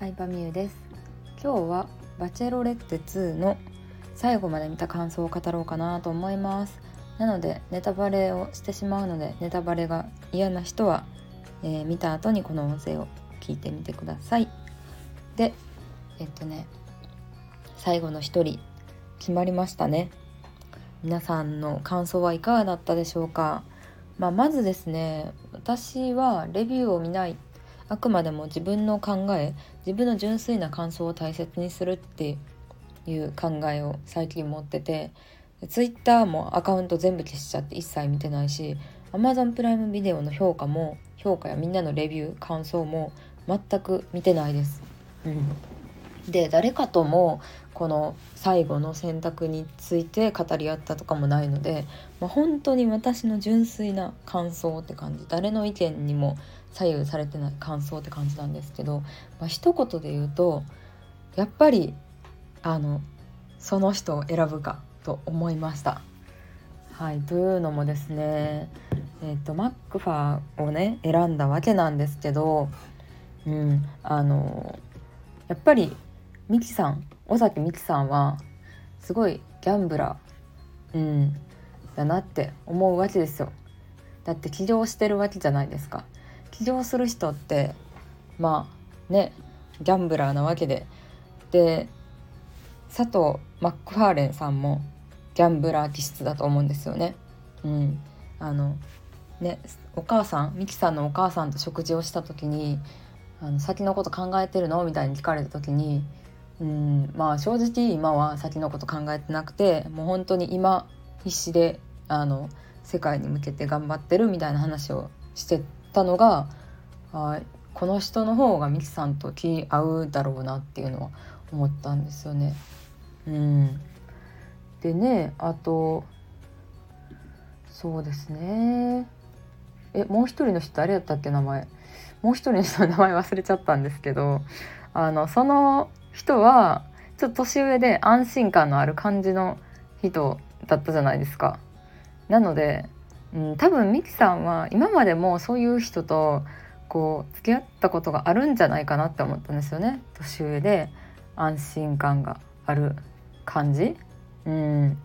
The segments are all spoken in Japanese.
相葉美優です。今日はバチェロレッテ2の最後まで見た感想を語ろうかなと思います。なのでネタバレをしてしまうのでネタバレが嫌な人は、えー、見た後にこの音声を聞いてみてください。でえっとね最後の一人決まりましたね。皆さんの感想はいかがだったでしょうか。まあ、まずですね私はレビューを見ないあくまでも自分の考え自分の純粋な感想を大切にするっていう考えを最近持ってて Twitter もアカウント全部消しちゃって一切見てないし Amazon プライムビデオの評価も評価やみんなのレビュー感想も全く見てないです。うん、で誰かともこの最後の選択について語り合ったとかもないので、まあ、本当に私の純粋な感想って感じ誰の意見にも左右されてない感想って感じなんですけど、まあ、一言で言うとやっぱりあのその人を選ぶかと思いました。はい、というのもですね、えーと、マックファーをね選んだわけなんですけど、うん、あのやっぱりミキさん尾崎美紀さんはすごいギャンブラー、うん、だなって思うわけですよ。だって起業してるわけじゃないですか。起業する人ってまあねギャンブラーなわけでで佐藤マックファーレンさんもギャンブラー気質だと思うんですよね。うん、あのねお母さんミキさんのお母さんと食事をした時に「あの先のこと考えてるの?」みたいに聞かれた時にうんまあ正直今は先のこと考えてなくてもう本当に今必死であの世界に向けて頑張ってるみたいな話をしてたのがあこの人の方がミキさんと気合うだろうなっていうのは思ったんですよね。うん、でねあとそうですねえもう一人の人誰やったっけ名前？もう一人の人の名前忘れちゃったんですけどあのその人はちょっと年上で安心感のある感じの人だったじゃないですか。なのでうん、多分ミキさんは今までもそういう人とこう付き合ったことがあるんじゃないかなって思ったんですよね。年上で安心感がある感じ。うん。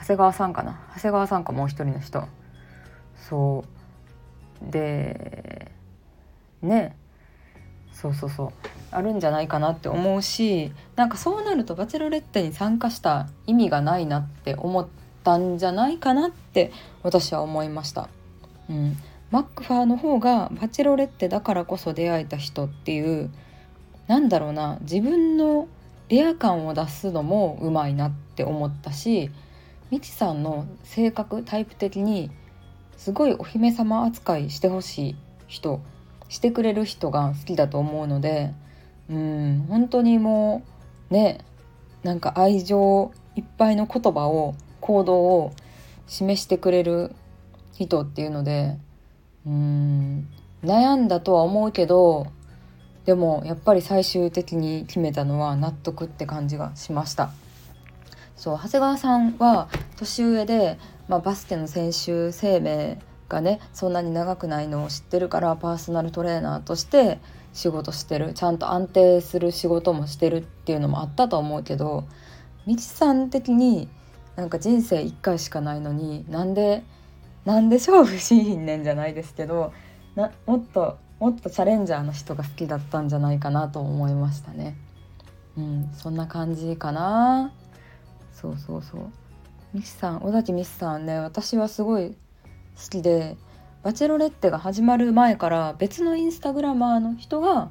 長谷川さんかな。長谷川さんかもう一人の人。そう。でね。そうそうそう。あるんじゃないかなって思うしなんかそうなるとバチェロレッテに参加した意味がないなって思ってったんじゃないかなって私は思いました。うん、マックファーの方がバチェロレッテだからこそ出会えた人っていうなんだろうな自分のレア感を出すのもうまいなって思ったしみちさんの性格タイプ的にすごいお姫様扱いしてほしい人してくれる人が好きだと思うのでうん本当にもうねなんか愛情いっぱいの言葉を行動を示してくれる人っていうのでうん悩んだとは思うけどでもやっぱり最終的に決めたのは納得って感じがしました。そう長谷川さんは年上で、まあ、バスケの選手生命がねそんなに長くないのを知ってるからパーソナルトレーナーとして仕事してるちゃんと安定する仕事もしてるっていうのもあったと思うけどみちさん的になんか人生1回しかないのになんでなんで勝負しひんねんじゃないですけどなもっともっとチャレンジャーの人が好きだったんじゃないかなと思いましたね。うん、そんな感じかな。そうそうそう。ミキさん、尾崎美紀さんね、私はすごい好きで、バチェロレッテが始まる前から別のインスタグラマーの人が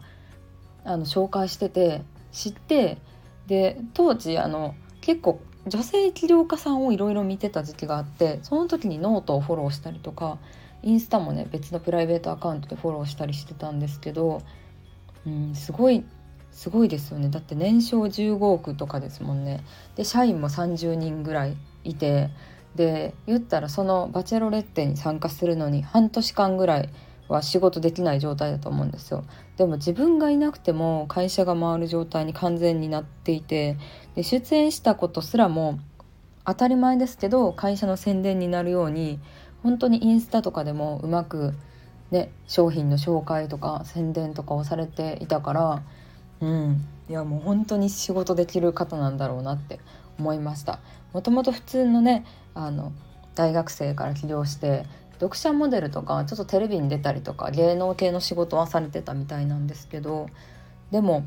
あの紹介してて知ってで当時あの結構女性起業家さんをいろいろ見てた時期があってその時にノートをフォローしたりとかインスタもね別のプライベートアカウントでフォローしたりしてたんですけど、うん、すごいすごいですよね。だって年商15億とかですもんね。で社員も30人ぐらいいてで言ったらそのバチェロレッテに参加するのに半年間ぐらいは仕事できない状態だと思うんですよ。でも自分がいなくても会社が回る状態に完全になっていてで出演したことすらも当たり前ですけど会社の宣伝になるように本当にインスタとかでもうまくね商品の紹介とか宣伝とかをされていたからうんいやもう本当に仕事できる方なんだろうなって思いました。もともと普通のねあの大学生から起業して読者モデルとかちょっとテレビに出たりとか芸能系の仕事はされてたみたいなんですけどでも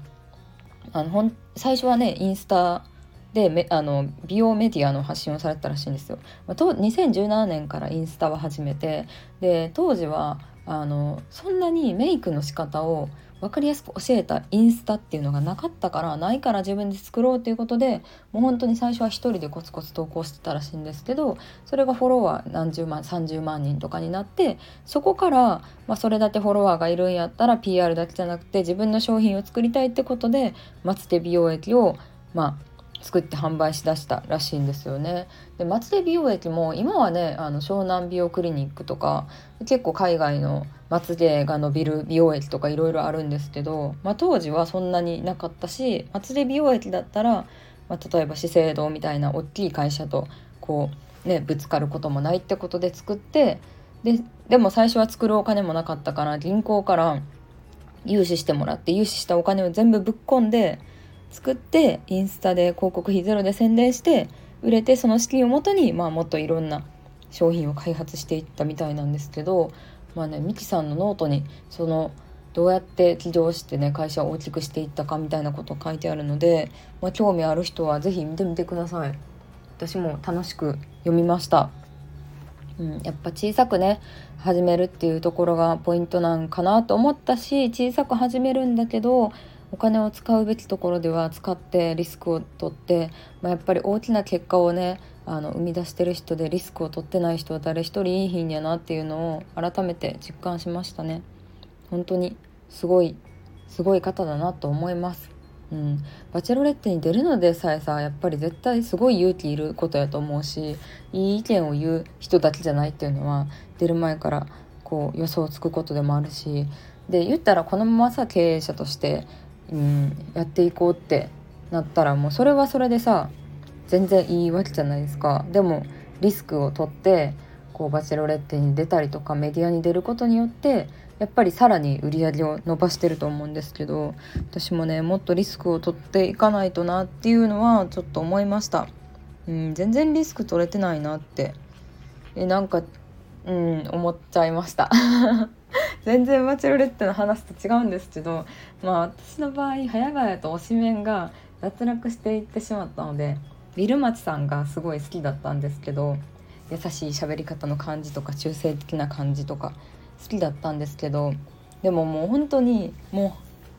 あのほん最初はねインスタでめあの美容メディアの発信をされてたらしいんですよ。まあ、と2017年からインスタは始めてで当時はあのそんなにメイクの仕方を分かりやすく教えたインスタっていうのがなかったからないから自分で作ろうということでもう本当に最初は1人でコツコツ投稿してたらしいんですけどそれがフォロワー何十万30万人とかになってそこから、まあ、それだけフォロワーがいるんやったら PR だけじゃなくて自分の商品を作りたいってことで松手美容液をまあ作って販売しだしたらしいんですよね。で松手美容液も今はねあの湘南美容クリニックとか結構海外のまつげが伸びる美容液とかいろいろあるんですけど、まあ、当時はそんなになかったしまつげ美容液だったら、まあ、例えば資生堂みたいな大きい会社とこうねぶつかることもないってことで作ってででも最初は作るお金もなかったから銀行から融資してもらって融資したお金を全部ぶっ込んで作ってインスタで広告費ゼロで宣伝して売れてその資金をもとに、まあ、もっといろんな商品を開発していったみたいなんですけどまあねミキさんのノートにそのどうやって起業してね会社を大きくしていったかみたいなこと書いてあるので、まあ、興味ある人は是非見てみてください。私も楽しく読みました、うん、やっぱ小さくね始めるっていうところがポイントなんかなと思ったし小さく始めるんだけどお金を使うべきところでは使ってリスクを取って、まあ、やっぱり大きな結果をねあの生み出してる人でリスクを取ってない人は誰一人いい品やなっていうのを改めて実感しましたね。本当にすごいすごい方だなと思います。うん、バチェロレッテに出るのでさえさやっぱり絶対すごい勇気いることやと思うしいい意見を言う人だけじゃないっていうのは出る前からこう予想つくことでもあるしで言ったらこのままさ経営者としてうん、やっていこうってなったらもうそれはそれでさ全然いいわけじゃないですか。でもリスクを取ってこうバチェロレッテに出たりとかメディアに出ることによってやっぱりさらに売り上げを伸ばしてると思うんですけど私もねもっとリスクを取っていかないとなっていうのはちょっと思いました、うん、全然リスク取れてないなってえなんかうん思っちゃいました。全然バチェロレッテの話と違うんですけどまあ私の場合早々と推しメンが脱落していってしまったのでビルマチさんがすごい好きだったんですけど優しい喋り方の感じとか中性的な感じとか好きだったんですけどでももう本当にも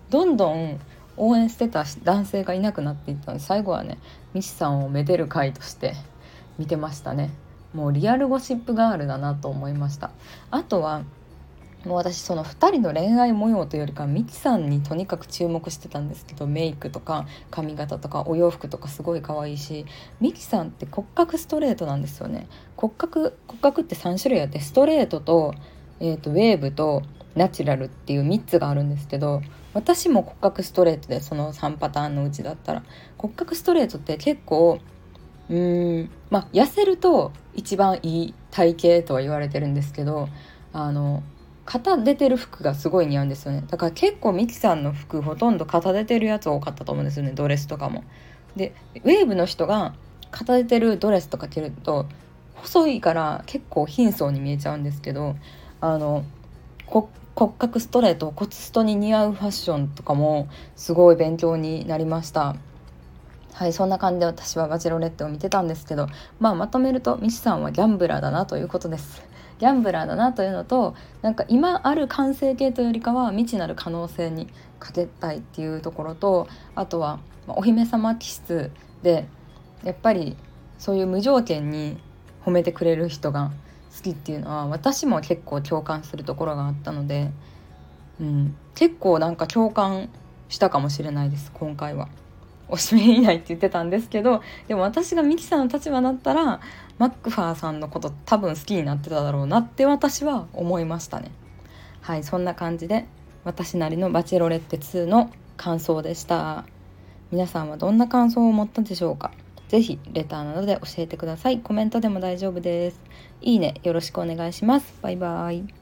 うどんどん応援してた男性がいなくなっていったので最後はねミチさんをめでる会として見てましたね。もうリアルゴシップガールだなと思いました。あとはもう私その2人の恋愛模様というよりかミキさんにとにかく注目してたんですけどメイクとか髪型とかお洋服とかすごい可愛いしミキさんって骨格ストレートなんですよね。骨格骨格って3種類あってストレートと,、えーと、ウェーブとナチュラルっていう3つがあるんですけど私も骨格ストレートでその3パターンのうちだったら。骨格ストレートって結構うーんまあ痩せると一番いい体型とは言われてるんですけどあの肩出てる服がすごい似合うんですよね。だから結構ミキさんの服ほとんど肩出てるやつ多かったと思うんですよね。ドレスとかも。でウェーブの人が肩出てるドレスとか着ると細いから結構貧相に見えちゃうんですけどあの骨格ストレート骨ストに似合うファッションとかもすごい勉強になりました。はいそんな感じで私はバチロレッテを見てたんですけどまあまとめるとミシさんはギャンブラーだなということですギャンブラーだなというのとなんか今ある完成形というよりかは未知なる可能性にかけたいっていうところとあとはお姫様気質でやっぱりそういう無条件に褒めてくれる人が好きっていうのは私も結構共感するところがあったので、うん、結構なんか共感したかもしれないです今回は。おしめいないって言ってたんですけどでも私がミキさんの立場だったらマックファーさんのこと多分好きになってただろうなって私は思いましたね。はいそんな感じで私なりのバチェロレッテ2の感想でした。皆さんはどんな感想を持ったでしょうか？是非レターなどで教えてください。コメントでも大丈夫です。いいねよろしくお願いします。バイバーイ。